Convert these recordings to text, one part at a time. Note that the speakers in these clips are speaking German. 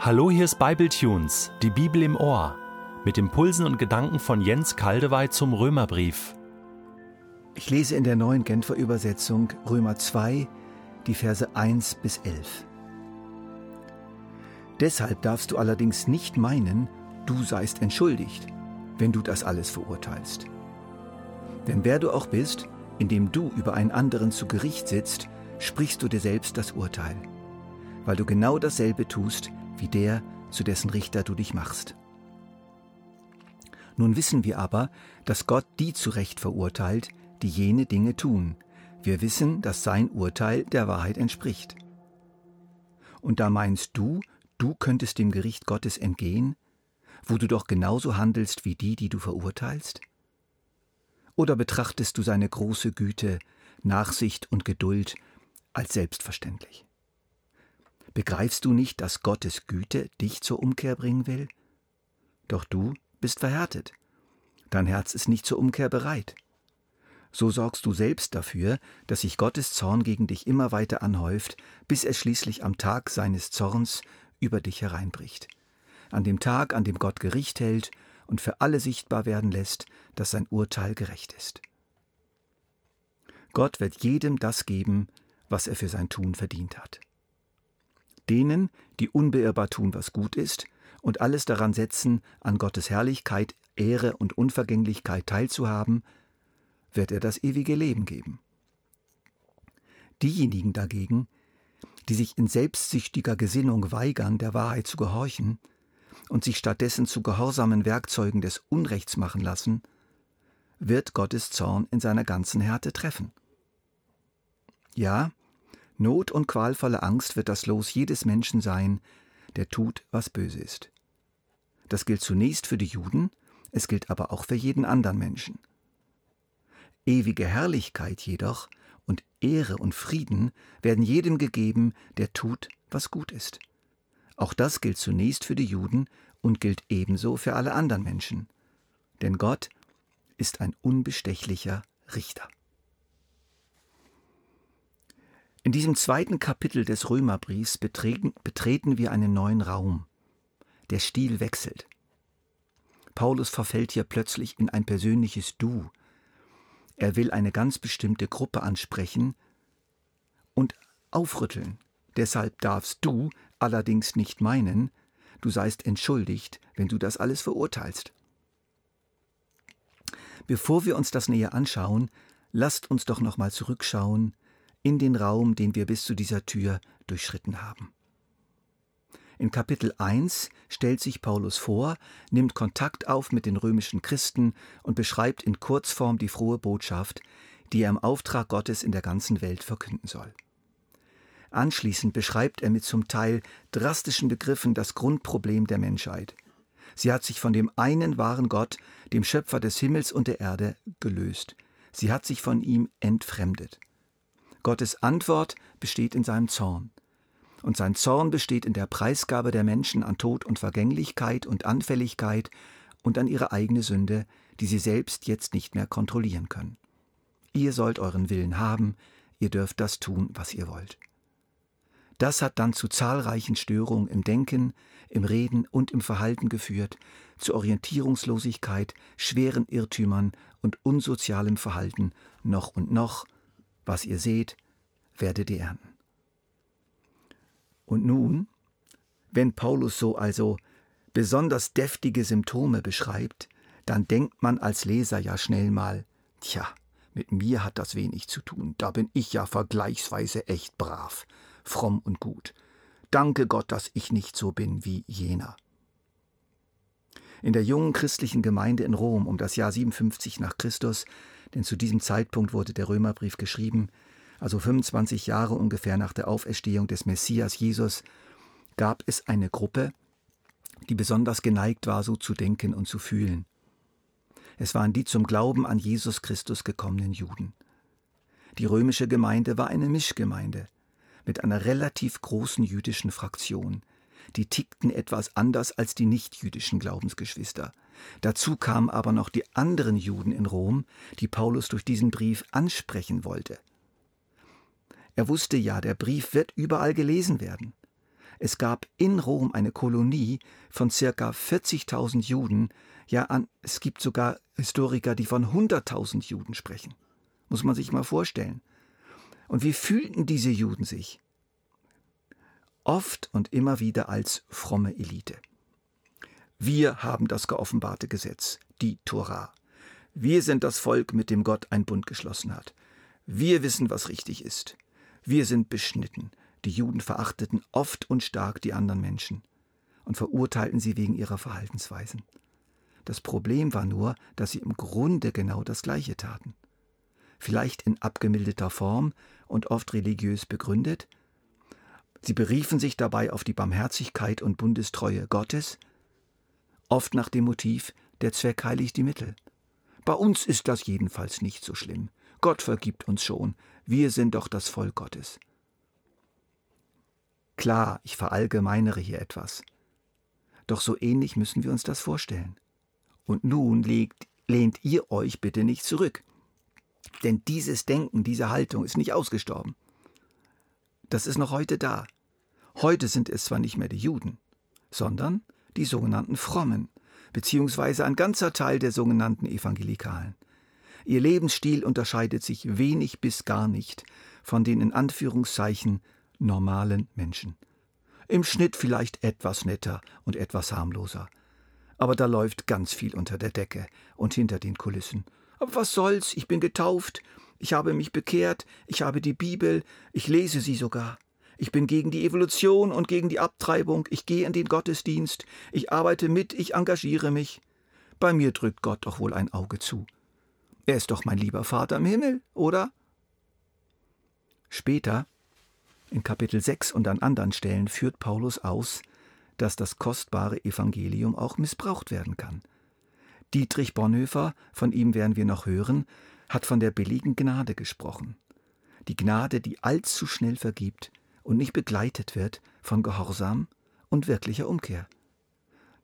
Hallo, hier ist Bibletunes, die Bibel im Ohr, mit Impulsen und Gedanken von Jens Kaldewey zum Römerbrief. Ich lese in der neuen Genfer Übersetzung Römer 2, die Verse 1 bis 11. Deshalb darfst du allerdings nicht meinen, du seist entschuldigt, wenn du das alles verurteilst. Denn wer du auch bist, indem du über einen anderen zu Gericht sitzt, sprichst du dir selbst das Urteil, weil du genau dasselbe tust wie der, zu dessen Richter du dich machst. Nun wissen wir aber, dass Gott die zu Recht verurteilt, die jene Dinge tun. Wir wissen, dass sein Urteil der Wahrheit entspricht. Und da meinst du, du könntest dem Gericht Gottes entgehen, wo du doch genauso handelst wie die, die du verurteilst? Oder betrachtest du seine große Güte, Nachsicht und Geduld als selbstverständlich? Begreifst du nicht, dass Gottes Güte dich zur Umkehr bringen will? Doch du bist verhärtet. Dein Herz ist nicht zur Umkehr bereit. So sorgst du selbst dafür, dass sich Gottes Zorn gegen dich immer weiter anhäuft, bis er schließlich am Tag seines Zorns über dich hereinbricht. An dem Tag, an dem Gott Gericht hält und für alle sichtbar werden lässt, dass sein Urteil gerecht ist. Gott wird jedem das geben, was er für sein Tun verdient hat. Denen, die unbeirrbar tun, was gut ist, und alles daran setzen, an Gottes Herrlichkeit, Ehre und Unvergänglichkeit teilzuhaben, wird er das ewige Leben geben. Diejenigen dagegen, die sich in selbstsüchtiger Gesinnung weigern, der Wahrheit zu gehorchen und sich stattdessen zu gehorsamen Werkzeugen des Unrechts machen lassen, wird Gottes Zorn in seiner ganzen Härte treffen. Ja, Not und qualvolle Angst wird das Los jedes Menschen sein, der tut, was böse ist. Das gilt zunächst für die Juden, es gilt aber auch für jeden anderen Menschen. Ewige Herrlichkeit jedoch und Ehre und Frieden werden jedem gegeben, der tut, was gut ist. Auch das gilt zunächst für die Juden und gilt ebenso für alle anderen Menschen. Denn Gott ist ein unbestechlicher Richter. In diesem zweiten Kapitel des Römerbriefs betreten, betreten wir einen neuen Raum. Der Stil wechselt. Paulus verfällt hier plötzlich in ein persönliches Du. Er will eine ganz bestimmte Gruppe ansprechen und aufrütteln. Deshalb darfst du allerdings nicht meinen, du seist entschuldigt, wenn du das alles verurteilst. Bevor wir uns das näher anschauen, lasst uns doch nochmal zurückschauen in den Raum, den wir bis zu dieser Tür durchschritten haben. In Kapitel 1 stellt sich Paulus vor, nimmt Kontakt auf mit den römischen Christen und beschreibt in Kurzform die frohe Botschaft, die er im Auftrag Gottes in der ganzen Welt verkünden soll. Anschließend beschreibt er mit zum Teil drastischen Begriffen das Grundproblem der Menschheit. Sie hat sich von dem einen wahren Gott, dem Schöpfer des Himmels und der Erde, gelöst. Sie hat sich von ihm entfremdet. Gottes Antwort besteht in seinem Zorn. Und sein Zorn besteht in der Preisgabe der Menschen an Tod und Vergänglichkeit und Anfälligkeit und an ihre eigene Sünde, die sie selbst jetzt nicht mehr kontrollieren können. Ihr sollt euren Willen haben, ihr dürft das tun, was ihr wollt. Das hat dann zu zahlreichen Störungen im Denken, im Reden und im Verhalten geführt, zu Orientierungslosigkeit, schweren Irrtümern und unsozialem Verhalten noch und noch, was ihr seht, werdet ihr ernten. Und nun, wenn Paulus so also besonders deftige Symptome beschreibt, dann denkt man als Leser ja schnell mal, tja, mit mir hat das wenig zu tun, da bin ich ja vergleichsweise echt brav, fromm und gut. Danke Gott, dass ich nicht so bin wie jener. In der jungen christlichen Gemeinde in Rom um das Jahr 57 nach Christus denn zu diesem Zeitpunkt wurde der Römerbrief geschrieben, also 25 Jahre ungefähr nach der Auferstehung des Messias Jesus, gab es eine Gruppe, die besonders geneigt war, so zu denken und zu fühlen. Es waren die zum Glauben an Jesus Christus gekommenen Juden. Die römische Gemeinde war eine Mischgemeinde mit einer relativ großen jüdischen Fraktion. Die tickten etwas anders als die nichtjüdischen Glaubensgeschwister. Dazu kamen aber noch die anderen Juden in Rom, die Paulus durch diesen Brief ansprechen wollte. Er wusste ja, der Brief wird überall gelesen werden. Es gab in Rom eine Kolonie von circa 40.000 Juden. Ja, an, es gibt sogar Historiker, die von 100.000 Juden sprechen. Muss man sich mal vorstellen. Und wie fühlten diese Juden sich? Oft und immer wieder als fromme Elite. Wir haben das geoffenbarte Gesetz, die Tora. Wir sind das Volk, mit dem Gott ein Bund geschlossen hat. Wir wissen, was richtig ist. Wir sind beschnitten. Die Juden verachteten oft und stark die anderen Menschen und verurteilten sie wegen ihrer Verhaltensweisen. Das Problem war nur, dass sie im Grunde genau das Gleiche taten. Vielleicht in abgemildeter Form und oft religiös begründet. Sie beriefen sich dabei auf die Barmherzigkeit und Bundestreue Gottes, oft nach dem Motiv, der Zweck heiligt die Mittel. Bei uns ist das jedenfalls nicht so schlimm. Gott vergibt uns schon, wir sind doch das Volk Gottes. Klar, ich verallgemeinere hier etwas. Doch so ähnlich müssen wir uns das vorstellen. Und nun legt, lehnt ihr euch bitte nicht zurück. Denn dieses Denken, diese Haltung ist nicht ausgestorben. Das ist noch heute da. Heute sind es zwar nicht mehr die Juden, sondern die sogenannten Frommen, beziehungsweise ein ganzer Teil der sogenannten Evangelikalen. Ihr Lebensstil unterscheidet sich wenig bis gar nicht von den in Anführungszeichen normalen Menschen. Im Schnitt vielleicht etwas netter und etwas harmloser. Aber da läuft ganz viel unter der Decke und hinter den Kulissen. Aber was soll's, ich bin getauft, ich habe mich bekehrt, ich habe die Bibel, ich lese sie sogar. Ich bin gegen die Evolution und gegen die Abtreibung. Ich gehe in den Gottesdienst. Ich arbeite mit. Ich engagiere mich. Bei mir drückt Gott doch wohl ein Auge zu. Er ist doch mein lieber Vater im Himmel, oder? Später, in Kapitel 6 und an anderen Stellen, führt Paulus aus, dass das kostbare Evangelium auch missbraucht werden kann. Dietrich Bonhoeffer, von ihm werden wir noch hören, hat von der billigen Gnade gesprochen. Die Gnade, die allzu schnell vergibt, und nicht begleitet wird von Gehorsam und wirklicher Umkehr.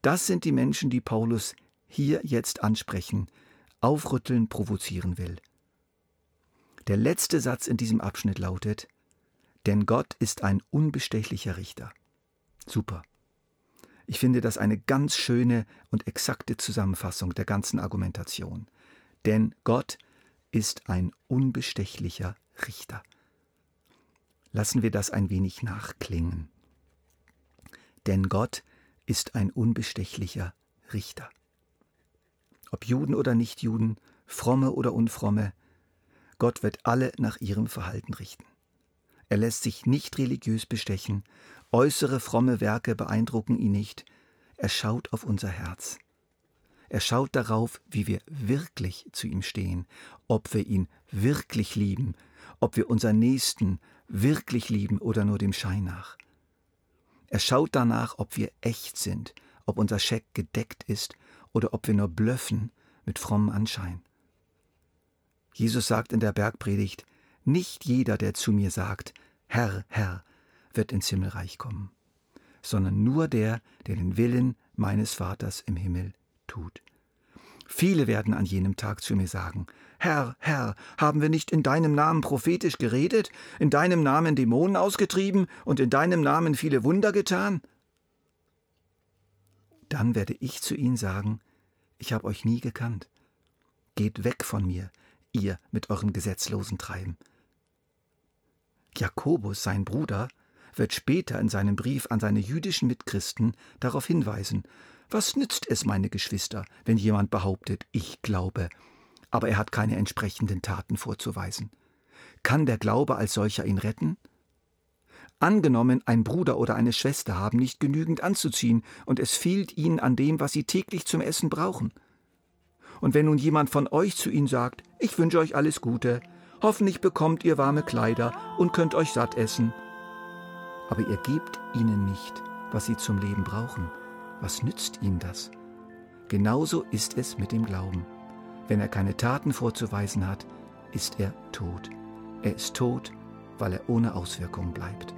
Das sind die Menschen, die Paulus hier jetzt ansprechen, aufrütteln, provozieren will. Der letzte Satz in diesem Abschnitt lautet, denn Gott ist ein unbestechlicher Richter. Super. Ich finde das eine ganz schöne und exakte Zusammenfassung der ganzen Argumentation. Denn Gott ist ein unbestechlicher Richter lassen wir das ein wenig nachklingen. Denn Gott ist ein unbestechlicher Richter. Ob Juden oder Nichtjuden, fromme oder unfromme, Gott wird alle nach ihrem Verhalten richten. Er lässt sich nicht religiös bestechen, äußere fromme Werke beeindrucken ihn nicht, er schaut auf unser Herz. Er schaut darauf, wie wir wirklich zu ihm stehen, ob wir ihn wirklich lieben, ob wir unseren Nächsten wirklich lieben oder nur dem Schein nach. Er schaut danach, ob wir echt sind, ob unser Scheck gedeckt ist oder ob wir nur blöffen mit frommem Anschein. Jesus sagt in der Bergpredigt, nicht jeder, der zu mir sagt, Herr, Herr, wird ins Himmelreich kommen, sondern nur der, der den Willen meines Vaters im Himmel tut. Viele werden an jenem Tag zu mir sagen, Herr, Herr, haben wir nicht in deinem Namen prophetisch geredet, in deinem Namen Dämonen ausgetrieben und in deinem Namen viele Wunder getan? Dann werde ich zu ihnen sagen, ich habe euch nie gekannt. Geht weg von mir, ihr mit eurem gesetzlosen Treiben. Jakobus, sein Bruder, wird später in seinem Brief an seine jüdischen Mitchristen darauf hinweisen, was nützt es, meine Geschwister, wenn jemand behauptet, ich glaube, aber er hat keine entsprechenden Taten vorzuweisen. Kann der Glaube als solcher ihn retten? Angenommen, ein Bruder oder eine Schwester haben nicht genügend anzuziehen und es fehlt ihnen an dem, was sie täglich zum Essen brauchen. Und wenn nun jemand von euch zu ihnen sagt, ich wünsche euch alles Gute, hoffentlich bekommt ihr warme Kleider und könnt euch satt essen, aber ihr gebt ihnen nicht, was sie zum Leben brauchen, was nützt ihnen das? Genauso ist es mit dem Glauben. Wenn er keine Taten vorzuweisen hat, ist er tot. Er ist tot, weil er ohne Auswirkungen bleibt.